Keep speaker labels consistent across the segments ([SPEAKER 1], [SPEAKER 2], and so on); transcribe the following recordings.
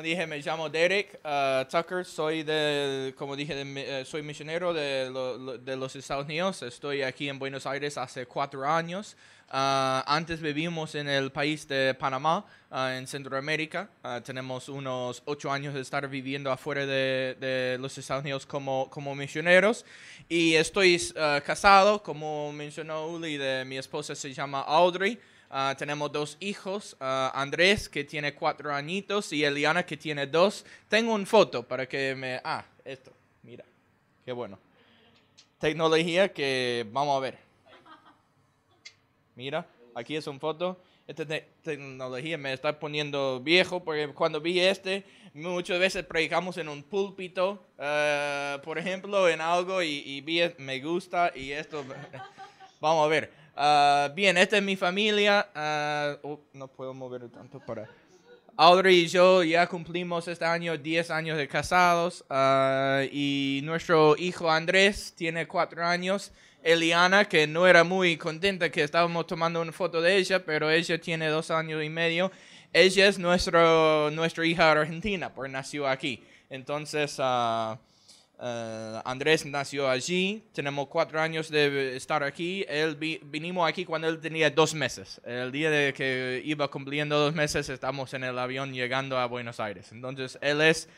[SPEAKER 1] como dije, me llamo Derek uh, Tucker, soy de, como dije, de eh, soy misionero de, lo- de los Estados Unidos. Estoy aquí en Buenos Aires hace cuatro años. Ah, antes vivimos en el país de Panamá, ah, en Centroamérica. Ah, tenemos unos ocho años de estar viviendo afuera de, de los Estados Unidos como, como misioneros. Y estoy ah, casado, como mencionó Uli, de mi esposa se llama Audrey. Ah, tenemos dos hijos, ah, Andrés que tiene cuatro añitos y Eliana que tiene dos. Tengo una foto para que me... Ah, esto, mira, qué bueno. Tecnología que vamos a ver. Mira, aquí es una foto. Esta te- tecnología me está poniendo viejo porque cuando vi este, muchas veces predicamos en un púlpito, eh, por ejemplo, en algo y, y vi, me gusta y esto... Vamos a ver. Ah, bien, esta es mi familia. ah, oh, no puedo mover tanto para... Audrey y yo ya cumplimos este año 10 años de casados ah, y nuestro hijo Andrés tiene 4 años. Eliana, que no era muy contenta que estábamos tomando una foto de ella, pero ella tiene 2 años y medio. Ella es nuestro, nuestra hija argentina, porque nació aquí. Entonces, ah, eh, Andrés nació allí, tenemos cuatro años de estar aquí. Él vi- vinimos aquí cuando él tenía dos meses. El día de que iba cumpliendo dos meses, estamos en el avión llegando a Buenos Aires. Entonces, él es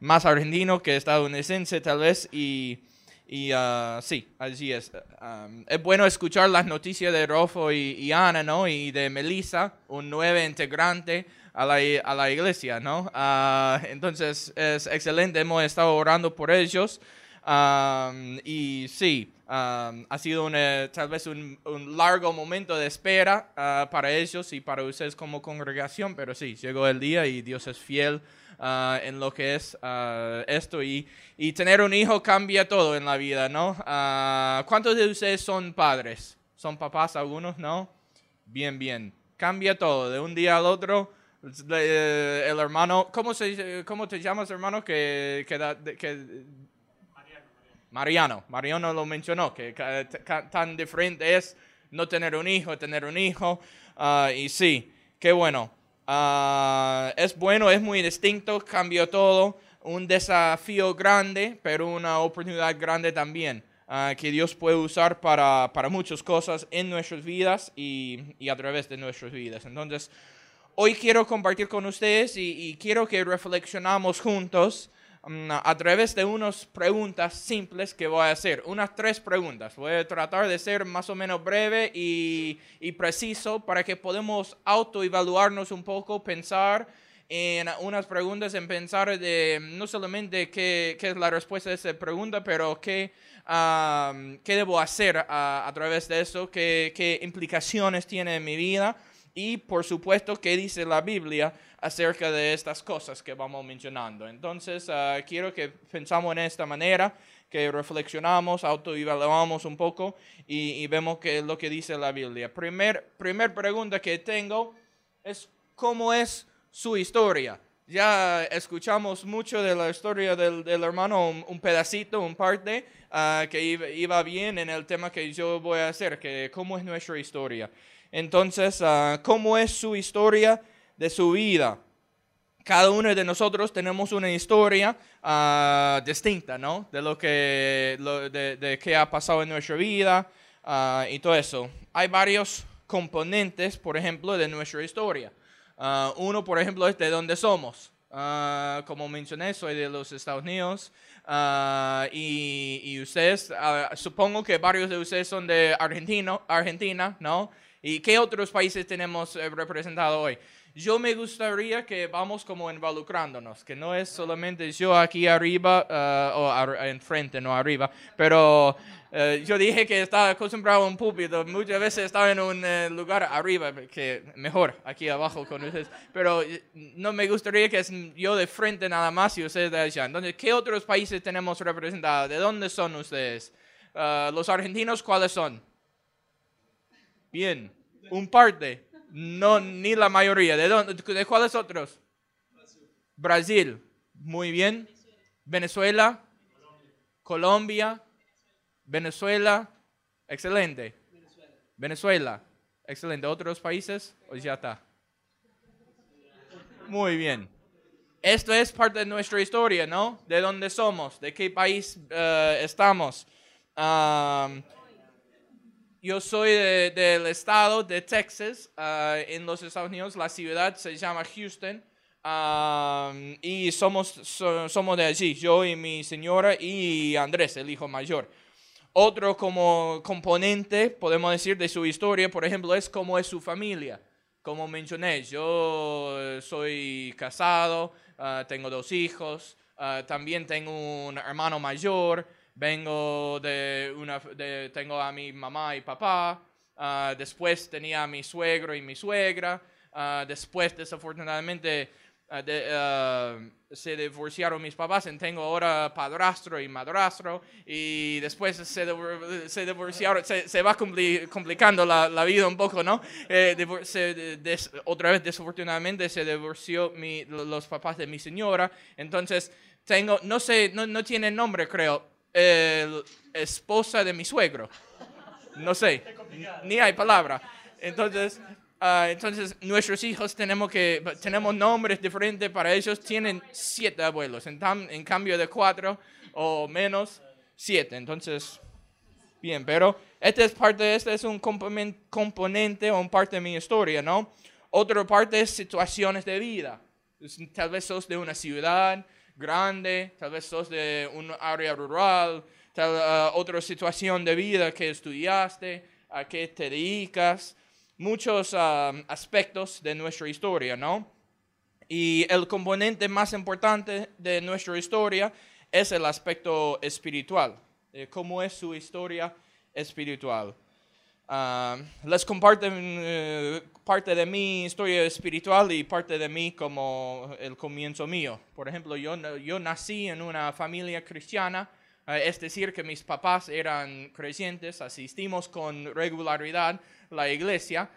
[SPEAKER 1] más argentino que estadounidense, tal vez, y, y ah, sí, allí es. Um, es bueno escuchar las noticias de Rofo y, y Ana, ¿no? Y de Melissa, un nuevo integrante a la, a la iglesia, ¿no? Ah, entonces es excelente, hemos estado orando por ellos. Am, y sí, am, ha sido una- tal vez un, un largo momento de espera ah, para ellos y para ustedes como congregación, pero sí, llegó el día y Dios es fiel ah, en lo que es ah, esto. Y, y tener un hijo cambia todo en la vida, ¿no? ¿Cuántos de ustedes son padres? ¿Son papás algunos? ¿No? Bien, bien. Cambia todo de un día al otro. Eh, el hermano, ¿cómo, se, ¿cómo te llamas, hermano? Que, que, da- que Mariano, Mariano lo mencionó, que tan diferente es no tener un hijo, tener un hijo. ah, y sí, qué bueno. Ah, es bueno, es muy distinto, cambió todo. Un desafío grande, pero una oportunidad grande también. ah, que Dios puede usar para, para muchas cosas en nuestras vidas y, y a través de nuestras vidas. Entonces, hoy quiero compartir con ustedes y, y quiero que reflexionamos juntos mm, a través de unas preguntas simples que voy a hacer. Unas tres preguntas. Voy a tratar de ser más o menos breve y, y preciso para que podamos autoevaluarnos un poco, pensar en unas preguntas, en pensar de no solamente qué, qué es la respuesta a esa pregunta, pero qué, am, qué debo hacer a, a través de eso, qué, qué implicaciones tiene en mi vida y por supuesto qué dice la Biblia acerca de estas cosas que vamos mencionando. Entonces, ah, quiero que pensamos en esta manera, que reflexionamos, autoevaluamos un poco y, y vemos qué es lo que dice la Biblia. Primer, primer pregunta que tengo es, ¿cómo es su historia? Ya escuchamos mucho de la historia del, del hermano, un, un pedacito, un parte ah, que iba, iba bien en el tema que yo voy a hacer, que cómo es nuestra historia. Entonces, ah, ¿cómo es su historia de su vida? Cada uno de nosotros tenemos una historia ah, distinta, ¿no? De lo que, lo- de, de qué ha pasado en nuestra vida ah, y todo eso. Hay varios componentes, por ejemplo, de nuestra historia. Uno, por ejemplo, es de dónde somos. Ah, como mencioné, soy de los Estados Unidos. Ah, y, y ustedes, ah, supongo que varios de ustedes son de Argentino, Argentina, ¿no? ¿Y qué otros países tenemos eh, representados hoy? Yo me gustaría que vamos como involucrándonos, que no es solamente yo aquí arriba ah, o ar- enfrente, no arriba, pero eh, yo dije que estaba acostumbrado a un púlpito, muchas veces estaba en un eh, lugar arriba, que mejor aquí abajo con ustedes, pero no me gustaría que es yo de frente nada más y ustedes de allá. Entonces, ¿qué otros países tenemos representados? ¿De dónde son ustedes? ¿Los argentinos cuáles son? Bien, un parte, no ni la mayoría. ¿De, dónde, de cuáles otros? Brasil, muy bien. Venezuela, Colombia, Venezuela, excelente. Venezuela, excelente. ¿Otros países? ¿O ya está? Muy bien. esto es parte de nuestra historia, ¿no? De dónde somos, de qué país eh, estamos. Um, yo soy del estado de Texas, uh, en los Estados Unidos. La ciudad se llama Houston. Um, y somos, somos de allí, yo y mi señora y Andrés, el hijo mayor. Otro como componente, podemos decir, de su historia, por ejemplo, es cómo es su familia. Como mencioné, yo soy casado, uh, tengo dos hijos, uh, también tengo un hermano mayor, vengo de una, de, tengo a mi mamá y papá, uh, después tenía a mi suegro y mi suegra, uh, después desafortunadamente uh, de, se divorciaron mis papás, y tengo ahora padrastro y madrastro, y después se, se divorciaron, se, se va complicando la, la, vida un poco, ¿no? Eh, se, des, otra vez desafortunadamente se divorció mi, los papás de mi señora, entonces tengo, no sé, no, no tiene nombre creo, el esposa de mi suegro. No sé, ni hay palabra. Entonces, uh, entonces nuestros hijos tenemos que tenemos nombres diferentes para ellos. Tienen siete abuelos, en, cambio de cuatro o menos siete. Entonces, bien, pero este es parte, este es un componente o un parte de mi historia, ¿no? Otra parte es situaciones de vida. Tal vez sos de una ciudad, grande, tal vez sos de un área rural, tal uh, otra situación de vida que estudiaste, a qué te dedicas, muchos uh, aspectos de nuestra historia, ¿no? Y el componente más importante de nuestra historia es el aspecto espiritual, eh, cómo es su historia espiritual. Uh, les comparto uh, parte de mi historia espiritual y parte de mí como el comienzo mío. Por ejemplo, yo, yo nací en una familia cristiana, uh, es decir, que mis papás eran creyentes, asistimos con regularidad a la iglesia.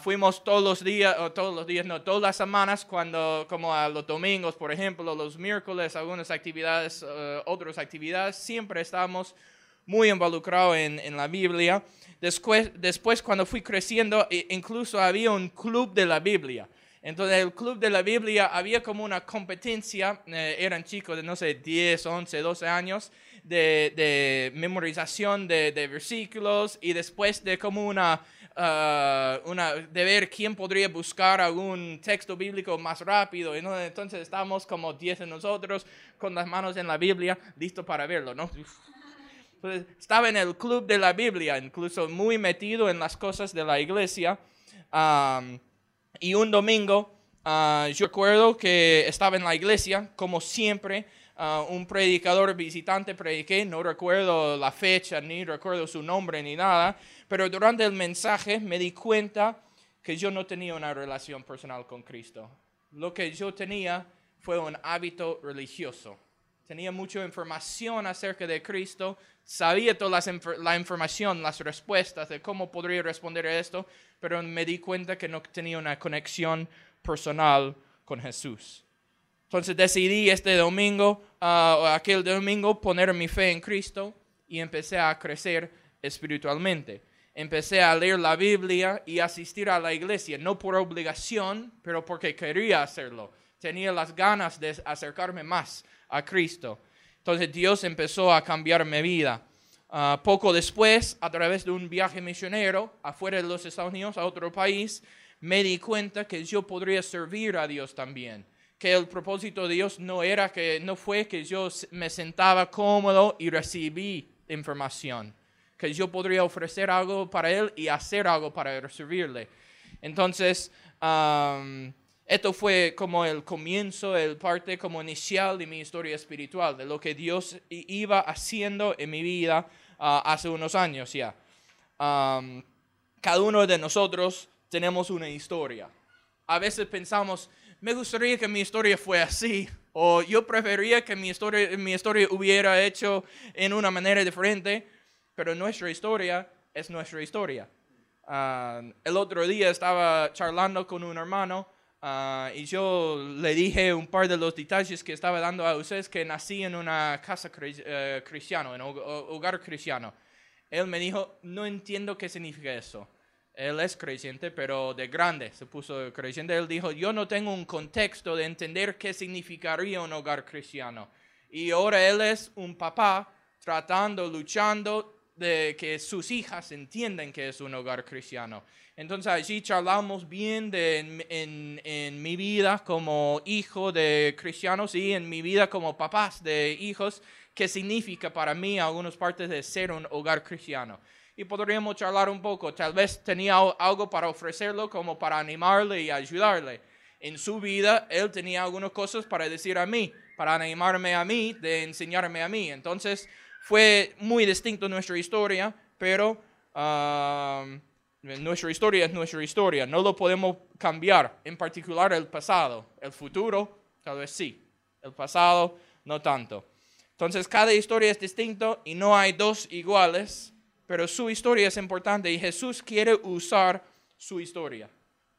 [SPEAKER 1] fuimos todos los días, o todos los días, no, todas las semanas, cuando, como a los domingos, por ejemplo, los miércoles, algunas actividades, otras actividades, siempre estábamos muy involucrados en, en la Biblia. Después, después, cuando fui creciendo, incluso había un club de la Biblia. Entonces, el club de la Biblia había como una competencia, eh, eran chicos de, no sé, 10, 11, 12 años, de, de memorización de, de, versículos y después de como una, uh, una, de ver quién podría buscar algún texto bíblico más rápido. Entonces, estábamos como 10 de nosotros con las manos en la Biblia, listos para verlo, ¿no? Estaba en el club de la Biblia, incluso muy metido en las cosas de la iglesia. y un domingo, uh, yo recuerdo que estaba en la iglesia, como siempre, uh, un predicador visitante prediqué, no recuerdo la fecha, ni recuerdo su nombre, ni nada, pero durante el mensaje me di cuenta que yo no tenía una relación personal con Cristo. Lo que yo tenía fue un hábito religioso. Tenía mucha información acerca de Cristo, sabía toda la información, las respuestas de cómo podría responder a esto, pero me di cuenta que no tenía una conexión personal con Jesús. Entonces decidí este domingo, uh, aquel domingo, poner mi fe en Cristo y empecé a crecer espiritualmente. Empecé a leer la Biblia y asistir a la iglesia, no por obligación, pero porque quería hacerlo. Tenía las ganas de acercarme más a Cristo. Entonces Dios empezó a cambiar mi vida. Uh, poco después, a través de un viaje misionero afuera de los Estados Unidos a otro país, me di cuenta que yo podría servir a Dios también. Que el propósito de Dios no era que no fue que yo me sentaba cómodo y recibí información, que yo podría ofrecer algo para él y hacer algo para servirle. Entonces, esto fue como el comienzo, el parte como inicial de mi historia espiritual, de lo que Dios iba haciendo en mi vida uh, hace unos años ya. Um, cada uno de nosotros tenemos una historia. A veces pensamos, me gustaría que mi historia fuera así, o yo preferiría que mi historia, mi historia hubiera hecho en una manera diferente, pero nuestra historia es nuestra historia. Uh, el otro día estaba charlando con un hermano Ah, y yo le dije un par de los detalles que estaba dando a ustedes que nací en una casa uh, cristiana, en un hogar cristiano. Él me dijo, no entiendo qué significa eso. él es creyente, pero de grande se puso creyente. Él dijo, yo no tengo un contexto de entender qué significaría un hogar cristiano. Y ahora él es un papá tratando, luchando de que sus hijas entiendan que es un hogar cristiano. Entonces allí charlamos bien de en, en, mi vida como hijo de cristianos y en mi vida como papás de hijos, qué significa para mí algunas partes de ser un hogar cristiano y podríamos charlar un poco. Tal vez tenía algo para ofrecerlo como para animarle y ayudarle. En su vida, él tenía algunas cosas para decir a mí, para animarme a mí, de enseñarme a mí. Entonces, fue muy distinto nuestra historia, pero um, nuestra historia es nuestra historia. No lo podemos cambiar, en particular el pasado. El futuro, tal vez sí. El pasado, no tanto. Entonces, cada historia es distinto y no hay dos iguales pero su historia es importante y Jesús quiere usar su historia.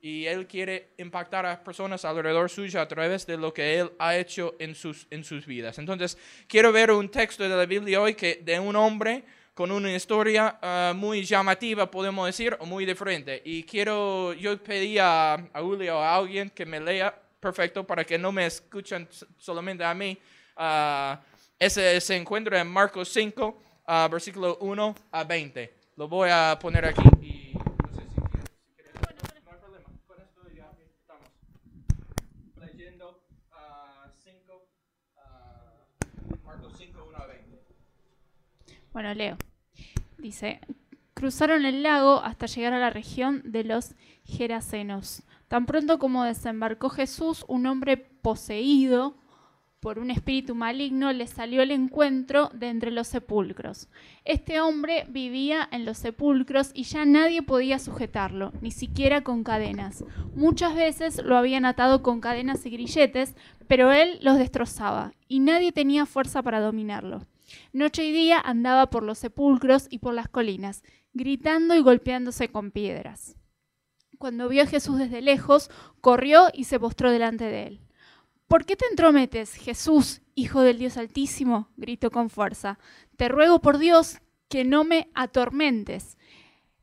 [SPEAKER 1] Y Él quiere impactar a personas alrededor suyo a través de lo que Él ha hecho en sus, en sus vidas. Entonces, quiero ver un texto de la Biblia hoy que de un hombre con una historia ah, muy llamativa, podemos decir, o muy diferente. Y quiero, yo pedí a, a Julio o a alguien que me lea, perfecto, para que no me escuchen solamente a mí. Uh, ese se encuentra en Marcos 5, uh, versículo 1 a 20. Lo voy a poner aquí y no sé si quieres, si quieres no hay problema. Con esto ya estamos leyendo uh, 5, uh, Marcos 5, 1 a 20.
[SPEAKER 2] Bueno, leo. Dice, cruzaron el lago hasta llegar a la región de los Gerasenos. Tan pronto como desembarcó Jesús, un hombre poseído por un espíritu maligno, le salió el encuentro de entre los sepulcros. Este hombre vivía en los sepulcros y ya nadie podía sujetarlo, ni siquiera con cadenas. Muchas veces lo habían atado con cadenas y grilletes, pero él los destrozaba, y nadie tenía fuerza para dominarlo. Noche y día andaba por los sepulcros y por las colinas, gritando y golpeándose con piedras. Cuando vio a Jesús desde lejos, corrió y se postró delante de él. ¿Por qué te entrometes, Jesús, Hijo del Dios Altísimo? gritó con fuerza. Te ruego por Dios que no me atormentes.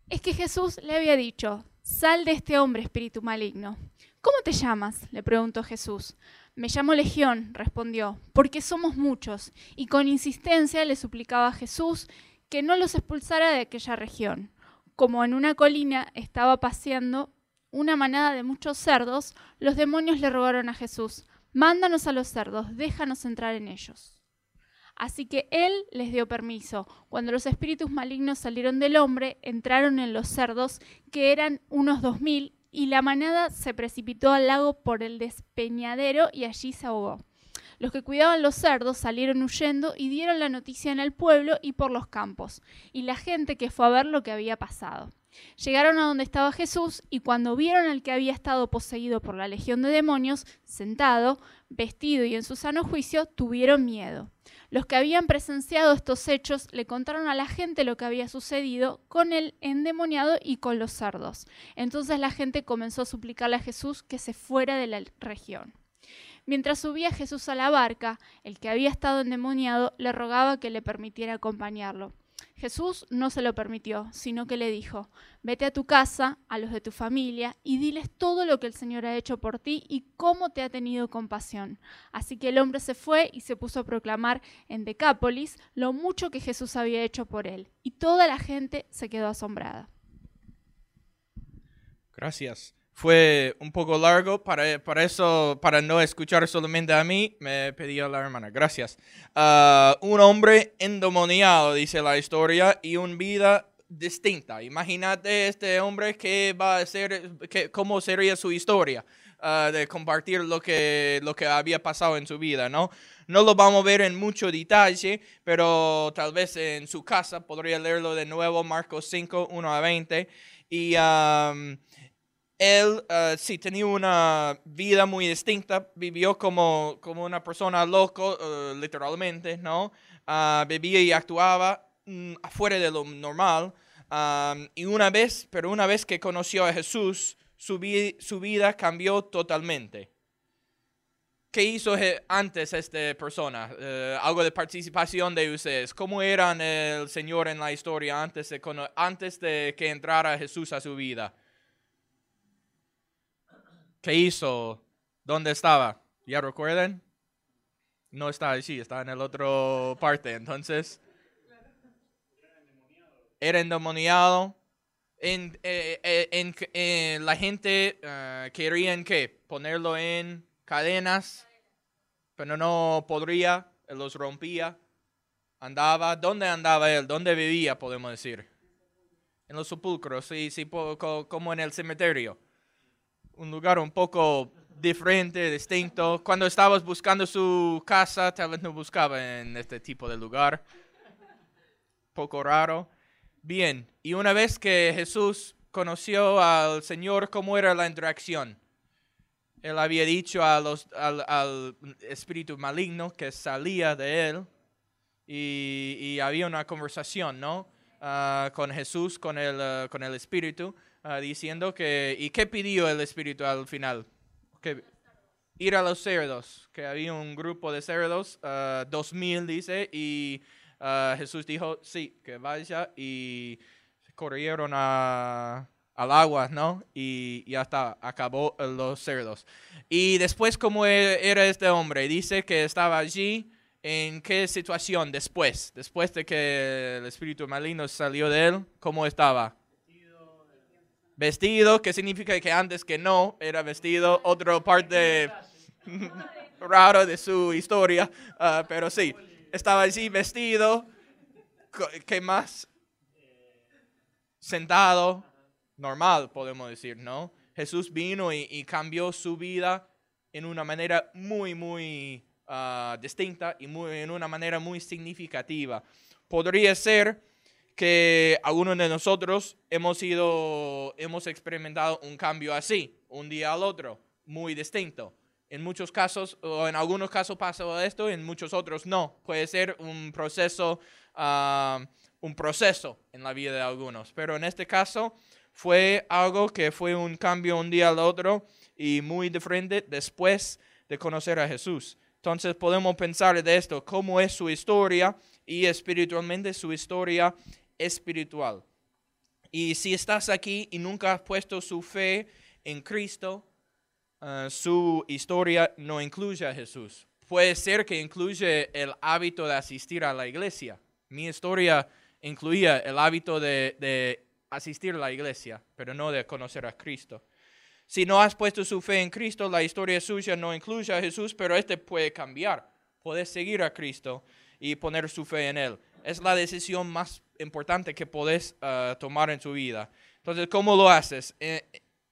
[SPEAKER 2] Es que Jesús le había dicho, sal de este hombre, espíritu maligno. ¿Cómo te llamas? le preguntó Jesús. Me llamo Legión, respondió, porque somos muchos, y con insistencia le suplicaba a Jesús que no los expulsara de aquella región. Como en una colina estaba paseando una manada de muchos cerdos, los demonios le rogaron a Jesús, Mándanos a los cerdos, déjanos entrar en ellos. Así que él les dio permiso. Cuando los espíritus malignos salieron del hombre, entraron en los cerdos, que eran unos dos mil, y la manada se precipitó al lago por el despeñadero y allí se ahogó. Los que cuidaban los cerdos salieron huyendo y dieron la noticia en el pueblo y por los campos, y la gente que fue a ver lo que había pasado. Llegaron a donde estaba Jesús y cuando vieron al que había estado poseído por la legión de demonios, sentado, vestido y en su sano juicio, tuvieron miedo. Los que habían presenciado estos hechos le contaron a la gente lo que había sucedido con el endemoniado y con los cerdos. Entonces la gente comenzó a suplicarle a Jesús que se fuera de la región. Mientras subía Jesús a la barca, el que había estado endemoniado le rogaba que le permitiera acompañarlo. Jesús no se lo permitió, sino que le dijo, vete a tu casa, a los de tu familia, y diles todo lo que el Señor ha hecho por ti y cómo te ha tenido compasión. Así que el hombre se fue y se puso a proclamar en Decápolis lo mucho que Jesús había hecho por él, y toda la gente se quedó asombrada.
[SPEAKER 1] Gracias fue un poco largo, para, para, eso, para no escuchar solamente a mí, me pidió la hermana. Gracias. Ah, un hombre endemoniado, dice la historia, y una vida distinta. Imagínate este hombre que va a ser, que, cómo sería su historia ah, de compartir lo que, lo que había pasado en su vida, ¿no? No lo vamos a ver en mucho detalle, pero tal vez en su casa podría leerlo de nuevo, Marcos 5, 1 a 20. Y él uh, sí tenía una vida muy distinta, vivió como, como una persona loco, uh, literalmente, ¿no? Uh, vivía y actuaba mm, afuera de lo normal. Um, y una vez, pero una vez que conoció a Jesús, su, su vida cambió totalmente. ¿Qué hizo antes esta persona? Eh, algo de participación de ustedes. ¿Cómo eran el Señor en la historia antes de, antes de que entrara Jesús a su vida? ¿Qué hizo? ¿Dónde estaba? ¿Ya recuerdan? No está allí, está en el otro parte. Entonces, era endemoniado. En, eh, eh, eh, la gente eh, querían que ponerlo en cadenas, pero no podría, él los rompía. Andaba, ¿dónde andaba él? ¿Dónde vivía, podemos decir? En los sepulcros, sí, sí, como en el cementerio. Un lugar un poco diferente, distinto. Cuando estabas buscando su casa, tal vez no buscaba en este tipo de lugar. Poco raro. Bien, y una vez que Jesús conoció al Señor, ¿cómo era la interacción? Él había dicho a los, al, al espíritu maligno que salía de él y, y había una conversación, ¿no? Ah, con Jesús, con el, ah, con el espíritu, ah, diciendo que, ¿y qué pidió el espíritu al final? Que ir a los cerdos, que había un grupo de cerdos, ah, dos mil dice, y ah, Jesús dijo, sí, que vaya, y corrieron a, al agua, ¿no? Y ya está, acabó eh, los cerdos. Y después, ¿cómo e- era este hombre? Dice que estaba allí. ¿En qué situación después? Después de que el espíritu maligno salió de él, ¿cómo estaba? Vestido, que significa que antes que no era vestido, otra parte raro de su historia, ah, pero sí, estaba allí vestido, ¿qué más? Sentado, normal, podemos decir, ¿no? Jesús vino y, y cambió su vida en una manera muy, muy ah, distinta y muy, en una manera muy significativa. Podría ser que algunos de nosotros hemos sido, hemos experimentado un cambio así, un día al otro, muy distinto. En muchos casos, o en algunos casos pasa esto, en muchos otros no. Puede ser un proceso, ah, un proceso en la vida de algunos. Pero en este caso fue algo que fue un cambio un día al otro y muy diferente después de conocer a Jesús. Entonces podemos pensar de esto, cómo es su historia y espiritualmente su historia espiritual. Y si estás aquí y nunca has puesto su fe en Cristo, uh, su historia no incluye a Jesús. Puede ser que incluye el hábito de asistir a la iglesia. Mi historia incluía el hábito de, de asistir a la iglesia, pero no de conocer a Cristo. Si no has puesto su fe en Cristo, la historia suya no incluye a Jesús, pero este puede cambiar. Puedes seguir a Cristo y poner su fe en Él. Es la decisión más importante que puedes uh, tomar en tu vida. Entonces, ¿cómo lo haces? Eh,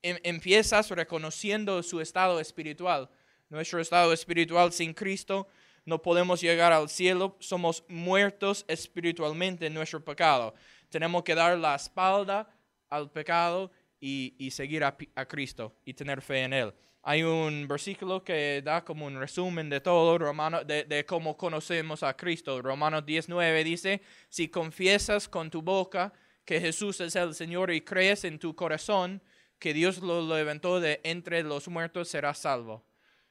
[SPEAKER 1] em, empiezas reconociendo su estado espiritual. Nuestro estado espiritual sin Cristo no podemos llegar al cielo. Somos muertos espiritualmente en nuestro pecado. Tenemos que dar la espalda al pecado y, y seguir a, a, Cristo y tener fe en Él. Hay un versículo que da como un resumen de todo, Romano, de, de cómo conocemos a Cristo. Romanos 19 dice, si confiesas con tu boca que Jesús es el Señor y crees en tu corazón que Dios lo levantó de entre los muertos, serás salvo.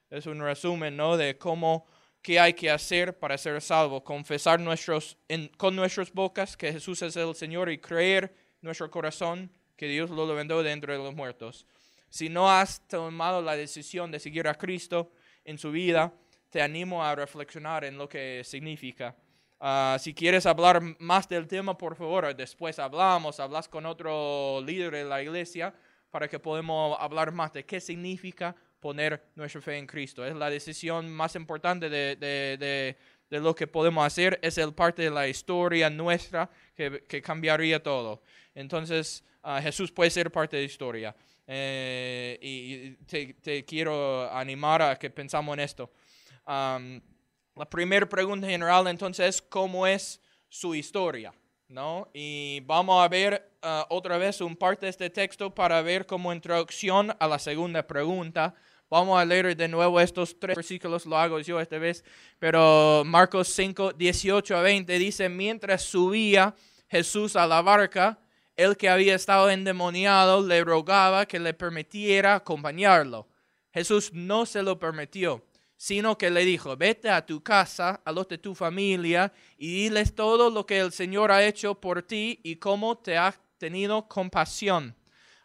[SPEAKER 1] Es un resumen, ¿no? De cómo, qué hay que hacer para ser salvo. Confesar nuestros, con nuestras bocas que Jesús es el Señor y creer nuestro corazón que Dios lo levantó de entre los muertos. Si no has tomado la decisión de seguir a Cristo en su vida, te animo a reflexionar en lo que significa. Uh, si quieres hablar más del tema, por favor, después hablamos, hablas con otro líder de la iglesia para que podamos hablar más de qué significa poner nuestra fe en Cristo. Es la decisión más importante de, de, de, de lo que podemos hacer, es el parte de la historia nuestra que, que cambiaría todo. Entonces, uh, Jesús puede ser parte de la historia. Eh, y te, te, quiero animar a que pensamos en esto. Um, la primera pregunta general entonces es cómo es su historia, ¿no? Y vamos a ver uh, otra vez un parte de este texto para ver como introducción a la segunda pregunta. Vamos a leer de nuevo estos tres versículos, lo hago yo esta vez, pero Marcos 5, 18 a 20 dice, mientras subía Jesús a la barca, el que había estado endemoniado le rogaba que le permitiera acompañarlo. Jesús no se lo permitió, sino que le dijo, vete a tu casa, a los de tu familia, y diles todo lo que el Señor ha hecho por ti y cómo te ha tenido compasión.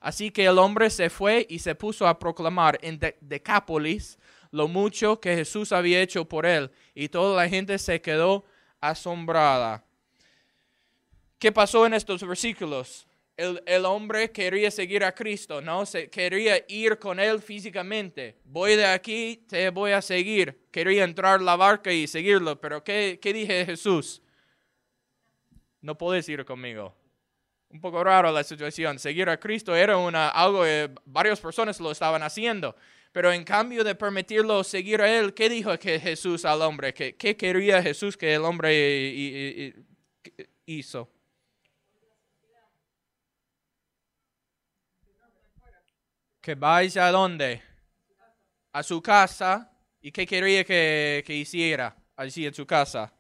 [SPEAKER 1] Así que el hombre se fue y se puso a proclamar en Decápolis lo mucho que Jesús había hecho por él, y toda la gente se quedó asombrada. ¿Qué pasó en estos versículos? el, hombre quería seguir a Cristo, ¿no? Se, quería ir con él físicamente. Voy de aquí, te voy a seguir. Quería entrar la barca y seguirlo, pero ¿qué, qué dije Jesús? No puedes ir conmigo. Un poco raro la situación. Seguir a Cristo era una, algo que varias personas lo estaban haciendo. Pero en cambio de permitirlo seguir a él, ¿qué dijo que Jesús al hombre? ¿Qué, qué quería Jesús que el hombre hizo? Que vaya a dónde? A su casa. ¿Y qué quería que, hiciera allí en su casa?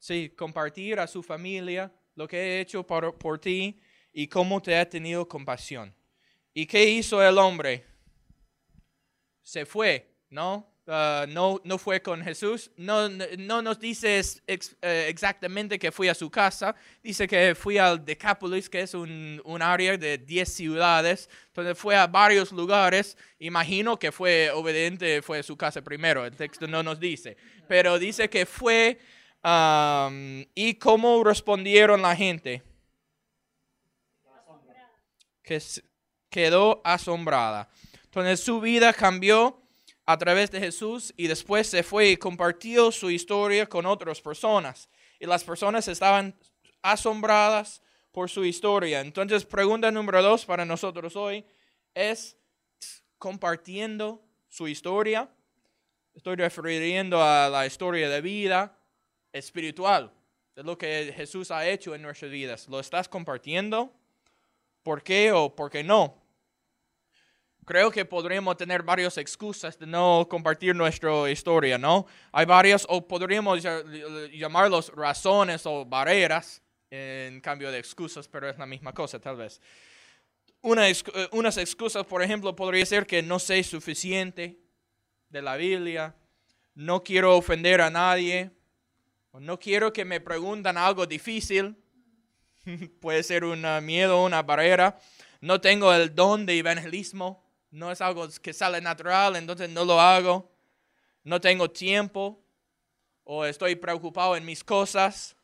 [SPEAKER 1] sí, compartir a su familia lo que he hecho por, por ti y cómo te ha tenido compasión. ¿Y qué hizo el hombre? Se fue, ¿no? Uh, no, no fue con Jesús. No, no nos dice eh, exactamente que fui a su casa. Dice que fui al Decapolis, que es un, un área de 10 ciudades. Entonces fue a varios lugares. Imagino que fue obediente, fue a su casa primero. El texto no nos dice. Pero dice que fue. ¿Y cómo respondieron la gente? Que quedó asombrada. Entonces su vida cambió a través de Jesús y después se fue y compartió su historia con otras personas. Y las personas estaban asombradas por su historia. Entonces, pregunta número dos para nosotros hoy es compartiendo su historia. Estoy refiriendo a la historia de vida espiritual, de lo que Jesús ha hecho en nuestras vidas. ¿Lo estás compartiendo? ¿Por qué o por qué no? Creo que podríamos tener varias excusas de no compartir nuestra historia, ¿no? Hay varias, o podríamos llamarlos razones o barreras en cambio de excusas, pero es la misma cosa tal vez. Una, eh, unas excusas, por ejemplo, podría ser que no sé suficiente de la Biblia, no quiero ofender a nadie, o no quiero que me preguntan algo difícil, puede ser un miedo, una barrera, no tengo el don de evangelismo, no es algo que sale natural, entonces no lo hago. No tengo tiempo o estoy preocupado en mis cosas.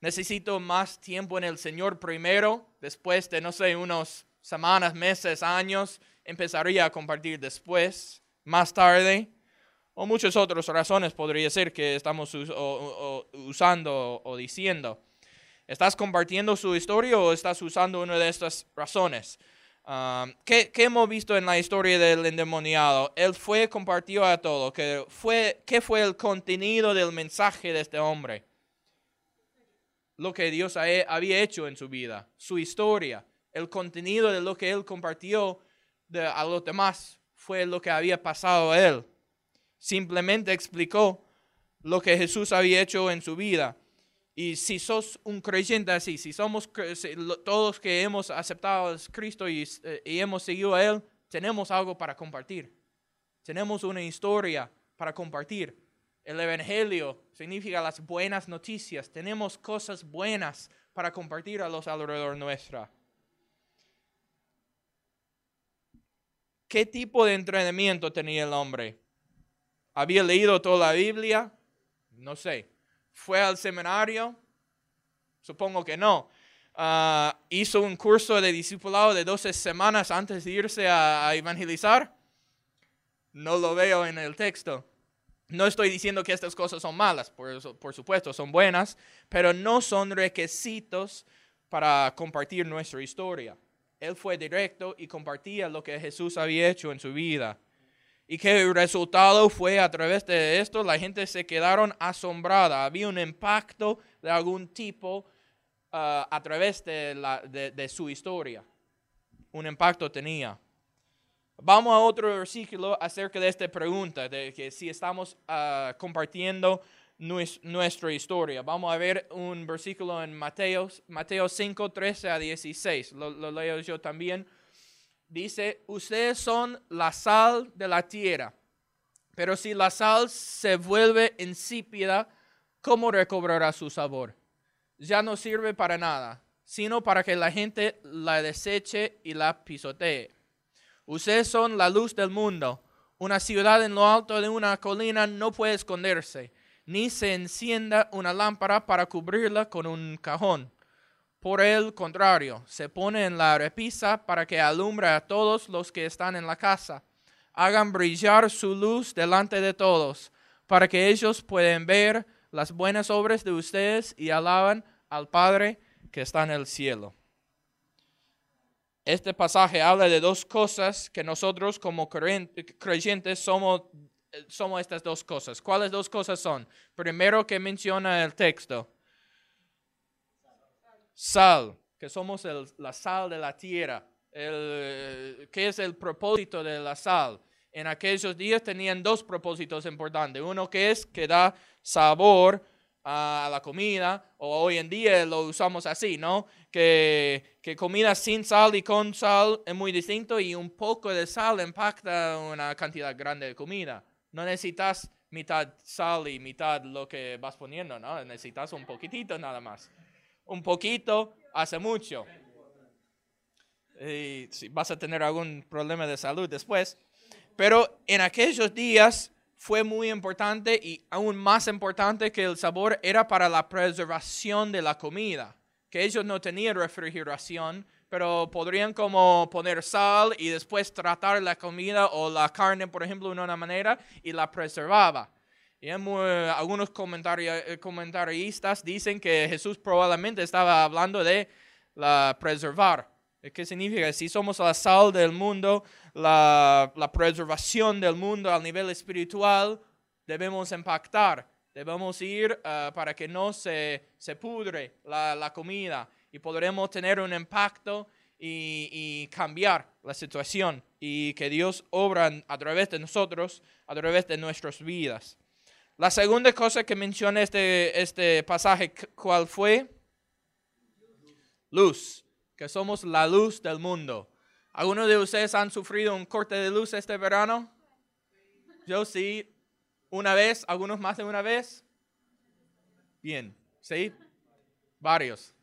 [SPEAKER 1] Necesito más tiempo en el Señor primero. Después de, no sé, unos semanas, meses, años, empezaría a compartir después, más tarde. O muchas otras razones podría ser que estamos usando o diciendo. ¿Estás compartiendo su historia o estás usando una de estas razones? Um, ¿qué, hemos visto en la historia del endemoniado? Él fue compartido a todo. ¿Qué fue, ¿Qué fue el contenido del mensaje de este hombre? Lo que Dios había hecho en su vida, su historia, el contenido de lo que él compartió a los demás fue lo que había pasado a él. Simplemente explicó lo que Jesús había hecho en su vida. Y si sos un creyente así, si somos todos que hemos aceptado a Cristo y, eh, y, hemos seguido a Él, tenemos algo para compartir. Tenemos una historia para compartir. El Evangelio significa las buenas noticias. Tenemos cosas buenas para compartir a los alrededor nuestra. ¿Qué tipo de entrenamiento tenía el hombre? ¿Había leído toda la Biblia? No sé fue al seminario? Supongo que no. Ah, hizo un curso de discipulado de 12 semanas antes de irse a, evangelizar. No lo veo en el texto. No estoy diciendo que estas cosas son malas, por, por supuesto, son buenas, pero no son requisitos para compartir nuestra historia. Él fue directo y compartía lo que Jesús había hecho en su vida y que el resultado fue a través de esto, la gente se quedaron asombrada. Había un impacto de algún tipo ah, a través de, la, de, su historia. Un impacto tenía. Vamos a otro versículo acerca de esta pregunta, de que si estamos ah, compartiendo nuestra historia. Vamos a ver un versículo en Mateo, Mateo 5, 13 a 16. Lo, lo leo yo también. Dice, ustedes son la sal de la tierra, pero si la sal se vuelve insípida, ¿cómo recobrará su sabor? Ya no sirve para nada, sino para que la gente la deseche y la pisotee. Ustedes son la luz del mundo. Una ciudad en lo alto de una colina no puede esconderse, ni se encienda una lámpara para cubrirla con un cajón. Por el contrario, se pone en la repisa para que alumbre a todos los que están en la casa. Hagan brillar su luz delante de todos, para que ellos puedan ver las buenas obras de ustedes y alaban al Padre que está en el cielo. Este pasaje habla de dos cosas que nosotros como creyentes somos, somos estas dos cosas. ¿Cuáles dos cosas son? Primero que menciona el texto. Sal, que somos la sal de la tierra. El, ¿Qué es el propósito de la sal? En aquellos días tenían dos propósitos importantes. Uno que es que da sabor a la comida, o hoy en día lo usamos así, ¿no? Que, que, comida sin sal y con sal es muy distinto y un poco de sal impacta una cantidad grande de comida. No necesitas mitad sal y mitad lo que vas poniendo, ¿no? Necesitas un poquitito nada más. Un poquito hace mucho. Y si vas a tener algún problema de salud después. Pero en aquellos días fue muy importante y aún más importante que el sabor era para la preservación de la comida, que ellos no tenían refrigeración, pero podrían como poner sal y después tratar la comida o la carne, por ejemplo, de una manera y la preservaba. Y algunos eh, comentaristas dicen que Jesús probablemente estaba hablando de la preservar. ¿Qué significa? Si somos la sal del mundo, la, preservación del mundo a nivel espiritual, debemos impactar, debemos ir eh, para que no se, se pudre la, comida y podremos tener un impacto y, cambiar la situación y que Dios obra a través de nosotros, a través de nuestras vidas. La segunda cosa que menciona este, este pasaje, ¿cuál fue? Luz que somos la luz del mundo. ¿Algunos de ustedes han sufrido un corte de luz este verano? Yo sí, una vez, algunos más de una vez. Bien, ¿sí? Varios.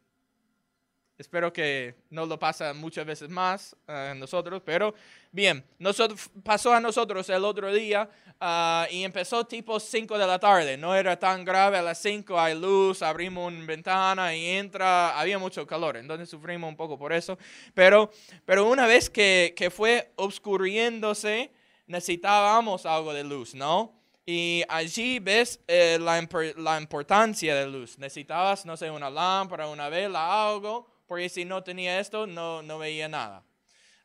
[SPEAKER 1] Espero que no lo pase muchas veces más a nosotros, pero bien, nosotros, pasó a nosotros el otro día ah, y empezó tipo 5 de la tarde. No era tan grave, a las 5 hay luz, abrimos una ventana y entra, había mucho calor, entonces sufrimos un poco por eso. Pero, pero una vez que, que fue obscuriéndose, necesitábamos algo de luz, ¿no? Y allí ves eh, la, la importancia de luz. Necesitabas, no sé, una lámpara, una vela, algo porque si no tenía esto, no, no veía nada.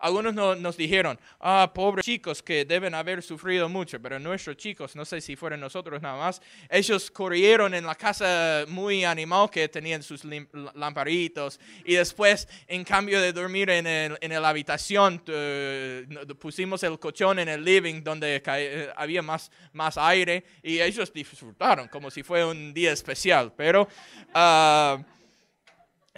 [SPEAKER 1] Algunos nos dijeron, ah, pobres chicos que deben haber sufrido mucho, pero nuestros chicos, no sé si fueron nosotros nada más, ellos corrieron en la casa muy animal que tenían sus lamparitos y después, en cambio de dormir en, el, en la habitación, pusimos el colchón en el living donde había más, más aire y ellos disfrutaron como si fuera un día especial, pero... Uh,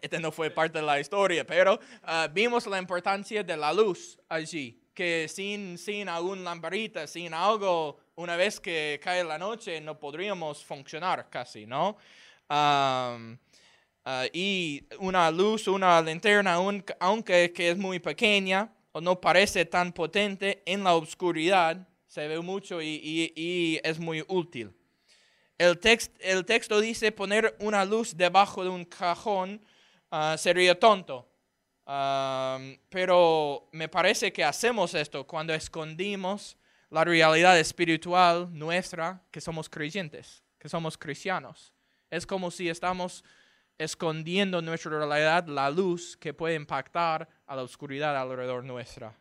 [SPEAKER 1] este no fue parte de la historia, pero ah, vimos la importancia de la luz allí, que sin, sin algún lamparita, sin algo, una vez que cae la noche, no podríamos funcionar casi, ¿no? Ah, y una luz, una linterna, aunque que es muy pequeña o no parece tan potente en la oscuridad, se ve mucho y, y, es muy útil. El, text, el texto dice poner una luz debajo de un cajón Ah, sería tonto. pero me parece que hacemos esto cuando escondimos la realidad espiritual nuestra, que somos creyentes, que somos cristianos. Es como si estamos escondiendo nuestra realidad la luz que puede impactar a la oscuridad alrededor nuestra.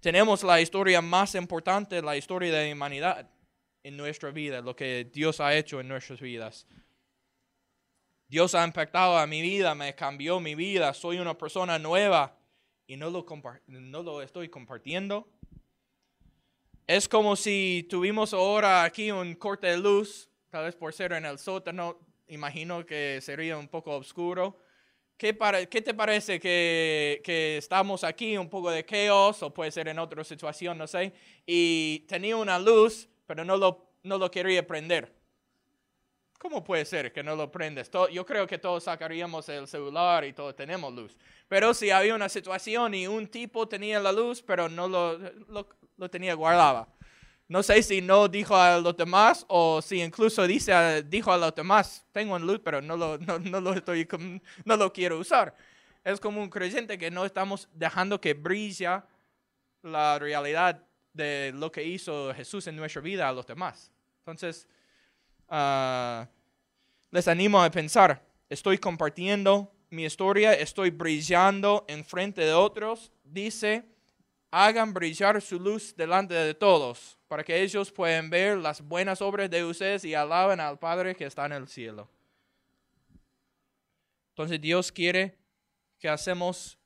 [SPEAKER 1] Tenemos la historia más importante, la historia de la humanidad en nuestra vida, lo que Dios ha hecho en nuestras vidas. Dios ha impactado a mi vida, me cambió mi vida, soy una persona nueva y no lo, no lo estoy compartiendo. Es como si tuvimos ahora aquí un corte de luz, tal vez por ser en el sótano, imagino que sería un poco oscuro. ¿qué, qué te parece que, que, estamos aquí, un poco de caos, o puede ser en otra situación, no sé, y tenía una luz, pero no lo, no lo quería prender? ¿Cómo puede ser que no lo prendes? yo creo que todos sacaríamos el celular y todos tenemos luz. Pero si había una situación y un tipo tenía la luz, pero no lo, lo, lo tenía guardaba. No sé si no dijo a los demás o si incluso dice, dijo a los demás, tengo un luz, pero no lo, no, no lo, estoy, no lo quiero usar. Es como un creyente que no estamos dejando que brille la realidad de lo que hizo Jesús en nuestra vida a los demás. Entonces, uh, les animo a pensar, estoy compartiendo mi historia, estoy brillando en frente de otros. Dice, hagan brillar su luz delante de todos para que ellos puedan ver las buenas obras de ustedes y alaben al Padre que está en el cielo. Entonces Dios quiere que hacemos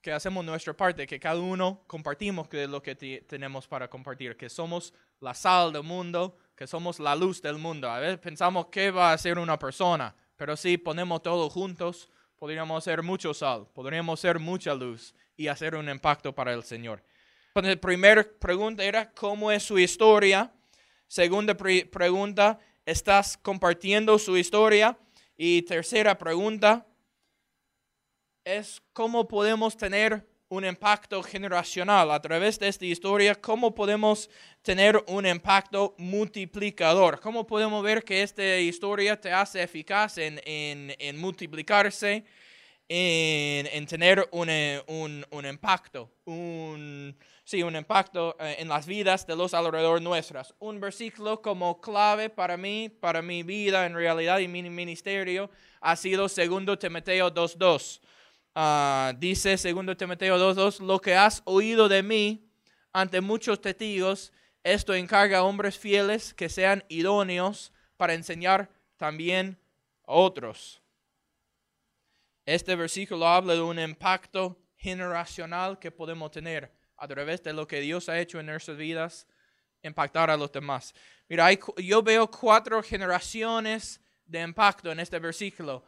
[SPEAKER 1] que hacemos nuestra parte, que cada uno compartimos lo que tenemos para compartir, que somos la sal del mundo, que somos la luz del mundo. A veces pensamos que va a ser una persona, pero si ponemos todo juntos, podríamos ser mucho sal, podríamos ser mucha luz y hacer un impacto para el Señor. Entonces, primera pregunta era, ¿cómo es su historia? Segunda pregunta, ¿estás compartiendo su historia? Y tercera pregunta es, ¿cómo podemos tener un impacto generacional a través de esta historia? ¿Cómo podemos tener un impacto multiplicador? ¿Cómo podemos ver que esta historia te hace eficaz en, en, multiplicarse, en, en tener un, un, un impacto, un sí, un impacto eh, en las vidas de los alrededor nuestras. Un versículo como clave para mí, para mi vida en realidad y mi ministerio, ha sido 2 Timoteo 2.2. Ah, dice 2 Timoteo 2.2, lo que has oído de mí ante muchos testigos, esto encarga a hombres fieles que sean idóneos para enseñar también a otros. Este versículo habla de un impacto generacional que podemos tener a través de lo que Dios ha hecho en nuestras vidas, impactar a los demás. Mira, yo veo cuatro generaciones de impacto en este versículo.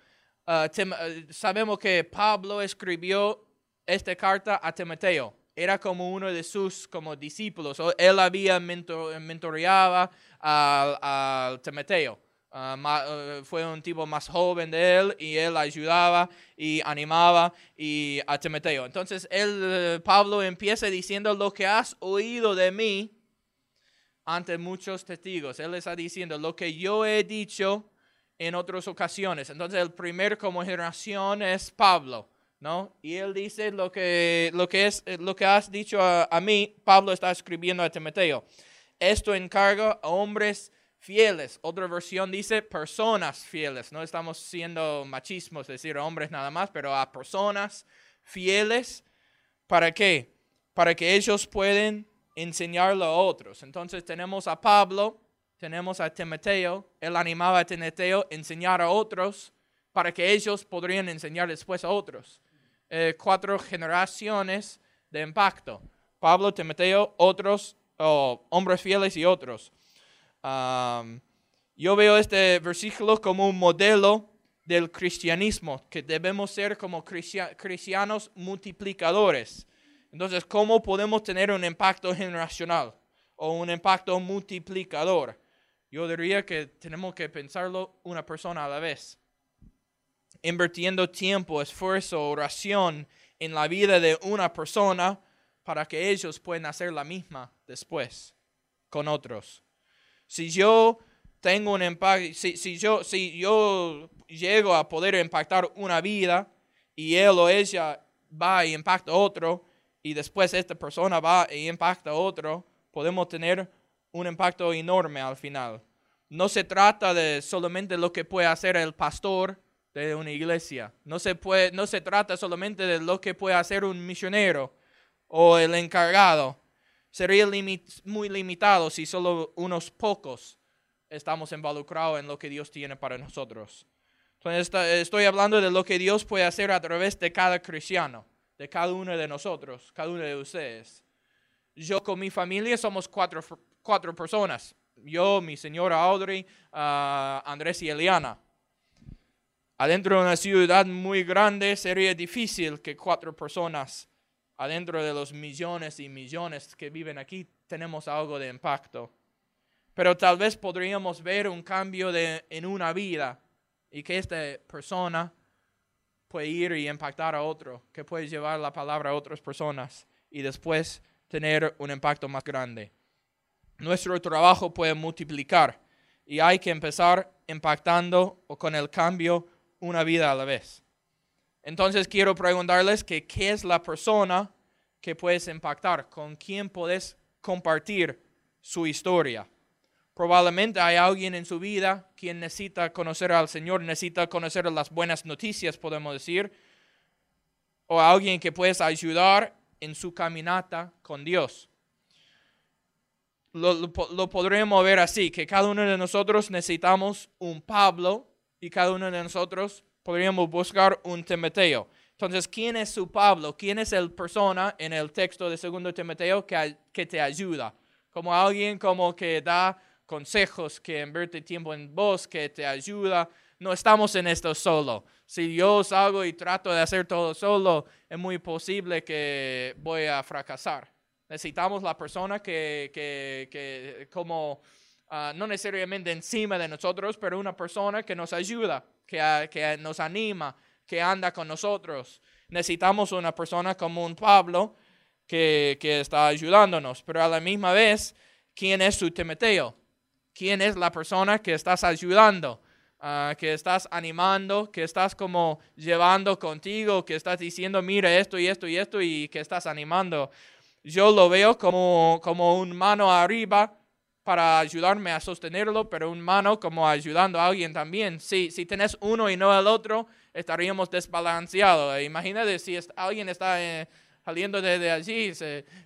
[SPEAKER 1] Uh, uh, sabemos que Pablo escribió esta carta a Timoteo. Era como uno de sus como discípulos. Él había mentor, mentoreado a Timoteo. Ah, fue un tipo más joven de él y él ayudaba y animaba y a Timoteo. Entonces él, eh, Pablo empieza diciendo lo que has oído de mí ante muchos testigos. Él está diciendo lo que yo he dicho en otras ocasiones. Entonces el primer como generación es Pablo. ¿No? Y él dice lo que, lo que, es, eh, lo que has dicho a, mí, Pablo está escribiendo a Timoteo. Esto encarga a hombres fieles. Otra versión dice personas fieles. No estamos siendo machismos, decir hombres nada más, pero a personas fieles. ¿Para qué? Para que ellos pueden enseñarlo a otros. Entonces tenemos a Pablo, tenemos a Timoteo. Él animaba a Timoteo a enseñar a otros para que ellos podrían enseñar después a otros. Eh, cuatro generaciones de impacto. Pablo, Timoteo, otros, hombres fieles y otros yo veo este versículo como un modelo del cristianismo, que debemos ser como cristianos multiplicadores. Entonces, ¿cómo podemos tener un impacto generacional o un impacto multiplicador? Yo diría que tenemos que pensarlo una persona a la vez. Invirtiendo tiempo, esfuerzo, oración en la vida de una persona para que ellos puedan hacer la misma después con otros. Si yo tengo un impacto, si, yo, si yo llego a poder impactar una vida y él o ella va y impacta otro, y después esta persona va y impacta otro, podemos tener un impacto enorme al final. No se trata de solamente lo que puede hacer el pastor de una iglesia. No se, puede, no se trata solamente de lo que puede hacer un misionero o el encargado sería muy limitado si solo unos pocos estamos involucrados en lo que Dios tiene para nosotros. Estoy hablando de lo que Dios puede hacer a través de cada cristiano, de cada uno de nosotros, cada uno de ustedes. Yo con mi familia somos cuatro personas. Yo, mi señora Audrey, ah, Andrés y Eliana. Adentro de una ciudad muy grande sería difícil que cuatro personas, adentro de los millones y millones que viven aquí, tenemos algo de impacto. Pero tal vez podríamos ver un cambio en una vida y que esta persona puede ir y impactar a otro, que puede llevar la palabra a otras personas y después tener un impacto más grande. Nuestro trabajo puede multiplicar y hay que empezar impactando o con el cambio una vida a la vez. Entonces quiero preguntarles que qué es la persona que puedes impactar, con quién puedes compartir su historia. Probablemente hay alguien en su vida quien necesita conocer al Señor, necesita conocer las buenas noticias, podemos decir, o alguien que puedes ayudar en su caminata con Dios. Lo, lo, ver así, que cada uno de nosotros necesitamos un Pablo y cada uno de nosotros podríamos buscar un Timoteo. Entonces, ¿quién es su Pablo? ¿Quién es el persona en el texto de 2 Timoteo que, que te ayuda? Como alguien como que da consejos, que invierte tiempo en vos, que te ayuda. No estamos en esto solo. Si yo salgo y trato de hacer todo solo, es muy posible que voy a fracasar. Necesitamos la persona que, que, que como, uh, no necesariamente encima de nosotros, pero una persona que nos ayuda, que, que nos anima, que anda con nosotros. Necesitamos una persona como un Pablo que, que está ayudándonos, pero a la misma vez, ¿quién es su Timoteo? quién es la persona que estás ayudando, ah, que estás animando, que estás como llevando contigo, que estás diciendo, mira esto y esto y esto y que estás animando. Yo lo veo como, como un mano arriba para ayudarme a sostenerlo, pero un mano como ayudando a alguien también. Si, si tenés uno y no el otro, estaríamos desbalanceados. Imagínate si alguien está eh, saliendo de, allí,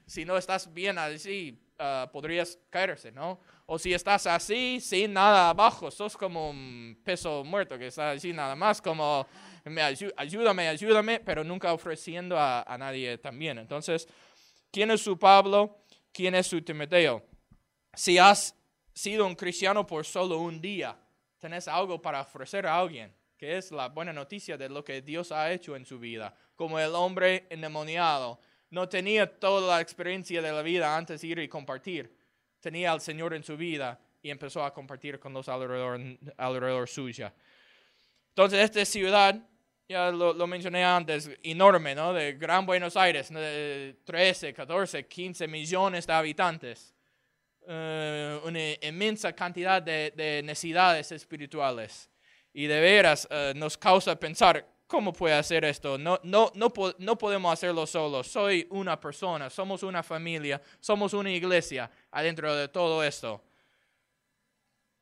[SPEAKER 1] si no estás bien allí, uh, podrías caerse, ¿no? O si estás así, sin nada abajo, sos como un peso muerto que está así nada más, como me ayúdame, ayúdame, pero nunca ofreciendo a, a nadie también. Entonces, ¿quién es su Pablo? ¿Quién es su Timoteo? Si has sido un cristiano por solo un día, tenés algo para ofrecer a alguien, que es la buena noticia de lo que Dios ha hecho en su vida, como el hombre endemoniado. No tenía toda la experiencia de la vida antes de ir y compartir tenía al Señor en su vida y empezó a compartir con los alrededor, alrededor suya. Entonces, esta ciudad, ya lo, mencioné antes, enorme, ¿no? De Gran Buenos Aires, de 13, 14, 15 millones de habitantes. Eh, una inmensa cantidad de, necesidades espirituales. Y de veras eh, nos causa pensar, ¿Cómo puede hacer esto? No, no, no, no podemos hacerlo solos. Soy una persona, somos una familia, somos una iglesia adentro de todo esto.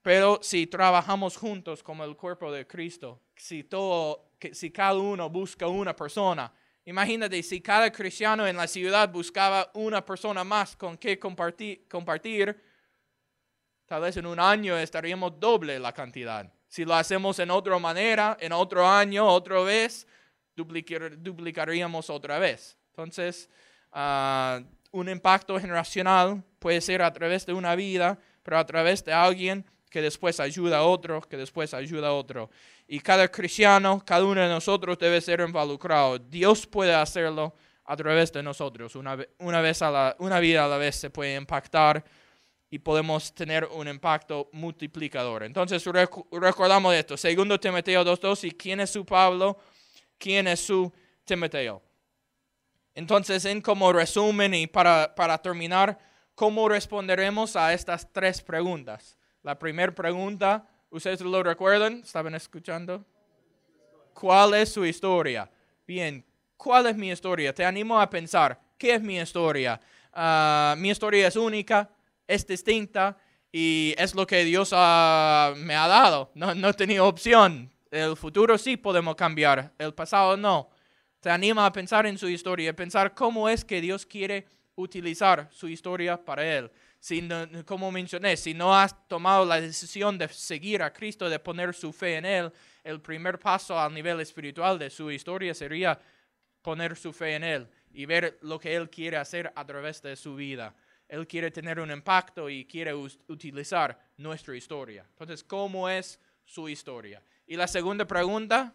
[SPEAKER 1] Pero si trabajamos juntos como el cuerpo de Cristo, si, todo, si cada uno busca una persona, imagínate si cada cristiano en la ciudad buscaba una persona más con que compartir, compartir tal vez en un año estaríamos doble la cantidad. Si lo hacemos en otra manera, en otro año, otra vez, duplicaríamos otra vez. Entonces, ah, un impacto generacional puede ser a través de una vida, pero a través de alguien que después ayuda a otro, que después ayuda a otro. Y cada cristiano, cada uno de nosotros debe ser involucrado. Dios puede hacerlo a través de nosotros. Una, una, vez a la, una vida a la vez se puede impactar y podemos tener un impacto multiplicador. Entonces recordamos esto, segundo Timoteo 2.2, y quién es su Pablo, quién es su Timoteo. Entonces, en como resumen y para, para terminar, ¿cómo responderemos a estas tres preguntas? La primera pregunta, ¿ustedes lo recuerdan? ¿Estaban escuchando? ¿Cuál es su historia? Bien, ¿cuál es mi historia? Te animo a pensar, ¿qué es mi historia? Ah, mi historia es única, es distinta y es lo que Dios me ha dado. No, no tenido opción. El futuro sí podemos cambiar, el pasado no. Te anima a pensar en su historia, pensar cómo es que Dios quiere utilizar su historia para Él. Si como mencioné, si no has tomado la decisión de seguir a Cristo, de poner su fe en Él, el primer paso al nivel espiritual de su historia sería poner su fe en Él y ver lo que Él quiere hacer a través de su vida. Él quiere tener un impacto y quiere utilizar nuestra historia. Entonces, ¿cómo es su historia? Y la segunda pregunta.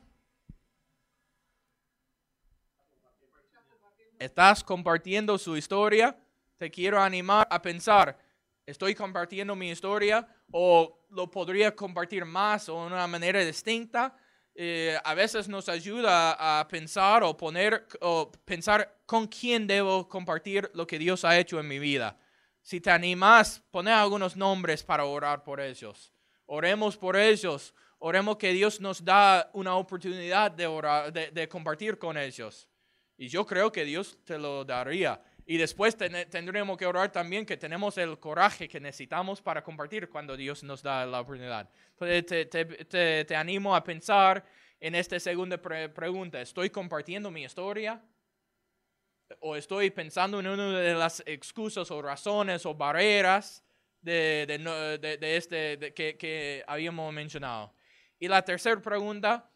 [SPEAKER 1] ¿Estás compartiendo su historia? Te quiero animar a pensar, ¿estoy compartiendo mi historia o lo podría compartir más o de una manera distinta? Eh, a veces nos ayuda a pensar o poner o pensar con quién debo compartir lo que Dios ha hecho en mi vida. Si te animas, poner algunos nombres para orar por ellos. Oremos por ellos. Oremos que Dios nos da una oportunidad de, orar, de, compartir con ellos. Y yo creo que Dios te lo daría. Y después tendremos que orar también que tenemos el coraje que necesitamos para compartir cuando Dios nos da la oportunidad. Entonces te, te, te animo a pensar en esta segunda pregunta. ¿Estoy compartiendo mi historia? ¿O estoy pensando en una de las excusas o razones o barreras de, de, de este que, que habíamos mencionado? Y la tercera pregunta,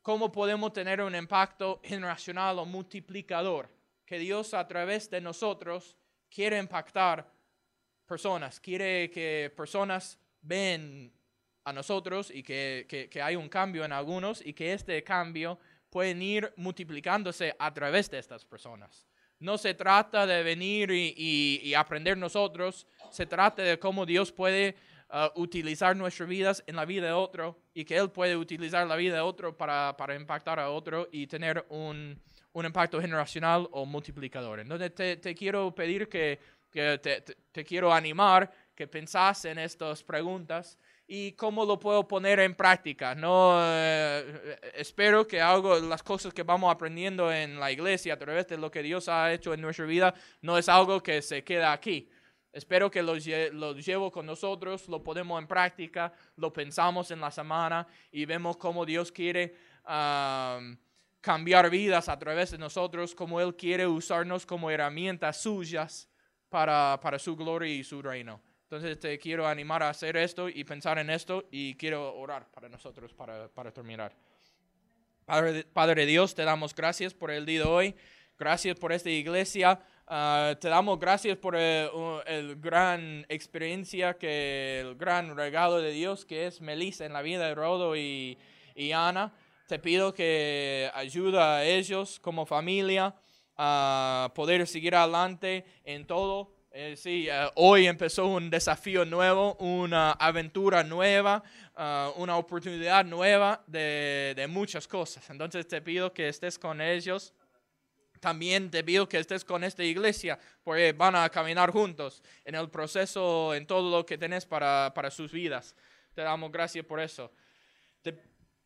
[SPEAKER 1] ¿cómo podemos tener un impacto generacional o multiplicador? Que Dios a través de nosotros quiere impactar personas, quiere que personas ven a nosotros y que, que, hay un cambio en algunos y que este cambio puede ir multiplicándose a través de estas personas. No se trata de venir y, y, aprender nosotros, se trata de cómo Dios puede uh, utilizar nuestras vidas en la vida de otro y que Él puede utilizar la vida de otro para, para impactar a otro y tener un, un impacto generacional o multiplicador. Entonces te, quiero pedir que, te, quiero animar que pensás en estas preguntas y cómo lo puedo poner en práctica. No eh, espero que algo, las cosas que vamos aprendiendo en la iglesia a través de lo que Dios ha hecho en nuestra vida no es algo que se queda aquí. Espero que lo, llevo con nosotros, lo ponemos en práctica, lo pensamos en la semana y vemos cómo Dios quiere cambiar vidas a través de nosotros, como Él quiere usarnos como herramientas suyas para, para su gloria y su reino. Entonces te quiero animar a hacer esto y pensar en esto y quiero orar para nosotros para, para terminar. Padre, Padre Dios, te damos gracias por el día de hoy. Gracias por esta iglesia. Ah, te damos gracias por el, el, gran experiencia, que el gran regalo de Dios que es Melissa en la vida de Rodo y, y Ana. Te pido que ayuda a ellos como familia a poder seguir adelante en todo. Eh, sí, eh, hoy empezó un desafío nuevo, una aventura nueva, uh, una oportunidad nueva de, de, muchas cosas. Entonces te pido que estés con ellos. También te pido que estés con esta iglesia, porque van a caminar juntos en el proceso, en todo lo que tenés para, para sus vidas. Te damos gracias por eso. Te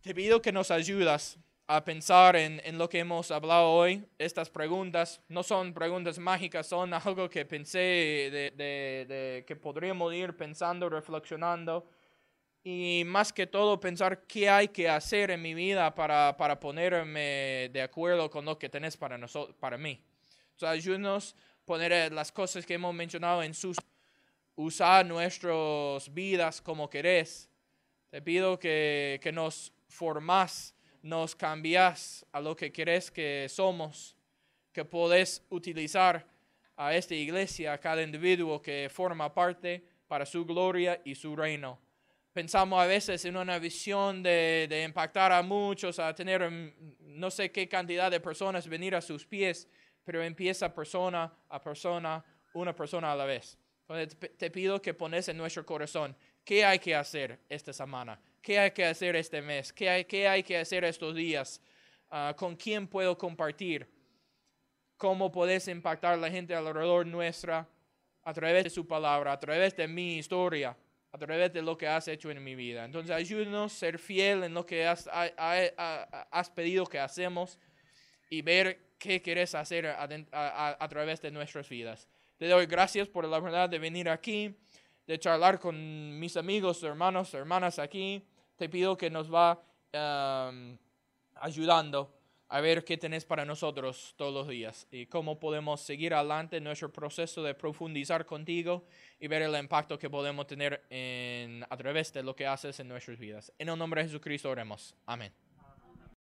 [SPEAKER 1] te pido que nos ayudas a pensar en, en, lo que hemos hablado hoy. Estas preguntas no son preguntas mágicas, son algo que pensé de, de, de, que podríamos ir pensando, reflexionando. Y más que todo pensar qué hay que hacer en mi vida para, para ponerme de acuerdo con lo que tenés para, nosotros, para mí. O ayúdanos a poner las cosas que hemos mencionado en sus... Usar nuestras vidas como querés. Te pido que, que nos formás, nos cambias a lo que querés que somos, que podés utilizar a esta iglesia, a cada individuo que forma parte para su gloria y su reino. Pensamos a veces en una visión de, de impactar a muchos, a tener mm, no sé qué cantidad de personas venir a sus pies, pero empieza persona a persona, una persona a la vez. Te pido que pones en nuestro corazón, ¿qué hay que hacer esta semana? ¿Qué hay que hacer este mes? ¿Qué hay, qué hay que hacer estos días? Ah, ¿Con quién puedo compartir? ¿Cómo puedes impactar a la gente alrededor nuestra a través de su palabra, a través de mi historia, a través de lo que has hecho en mi vida? Entonces ayúdanos a ser fiel en lo que has, has pedido que hacemos y ver qué quieres hacer a, través de nuestras vidas. Te doy gracias por la oportunidad de venir aquí, de charlar con mis amigos, hermanos, hermanas aquí te pido que nos va ayudando a ver qué tenés para nosotros todos los días y cómo podemos seguir adelante en nuestro proceso de profundizar contigo y ver el impacto que podemos tener en, a través de lo que haces en nuestras vidas. En el nombre de Jesucristo oremos. Amén.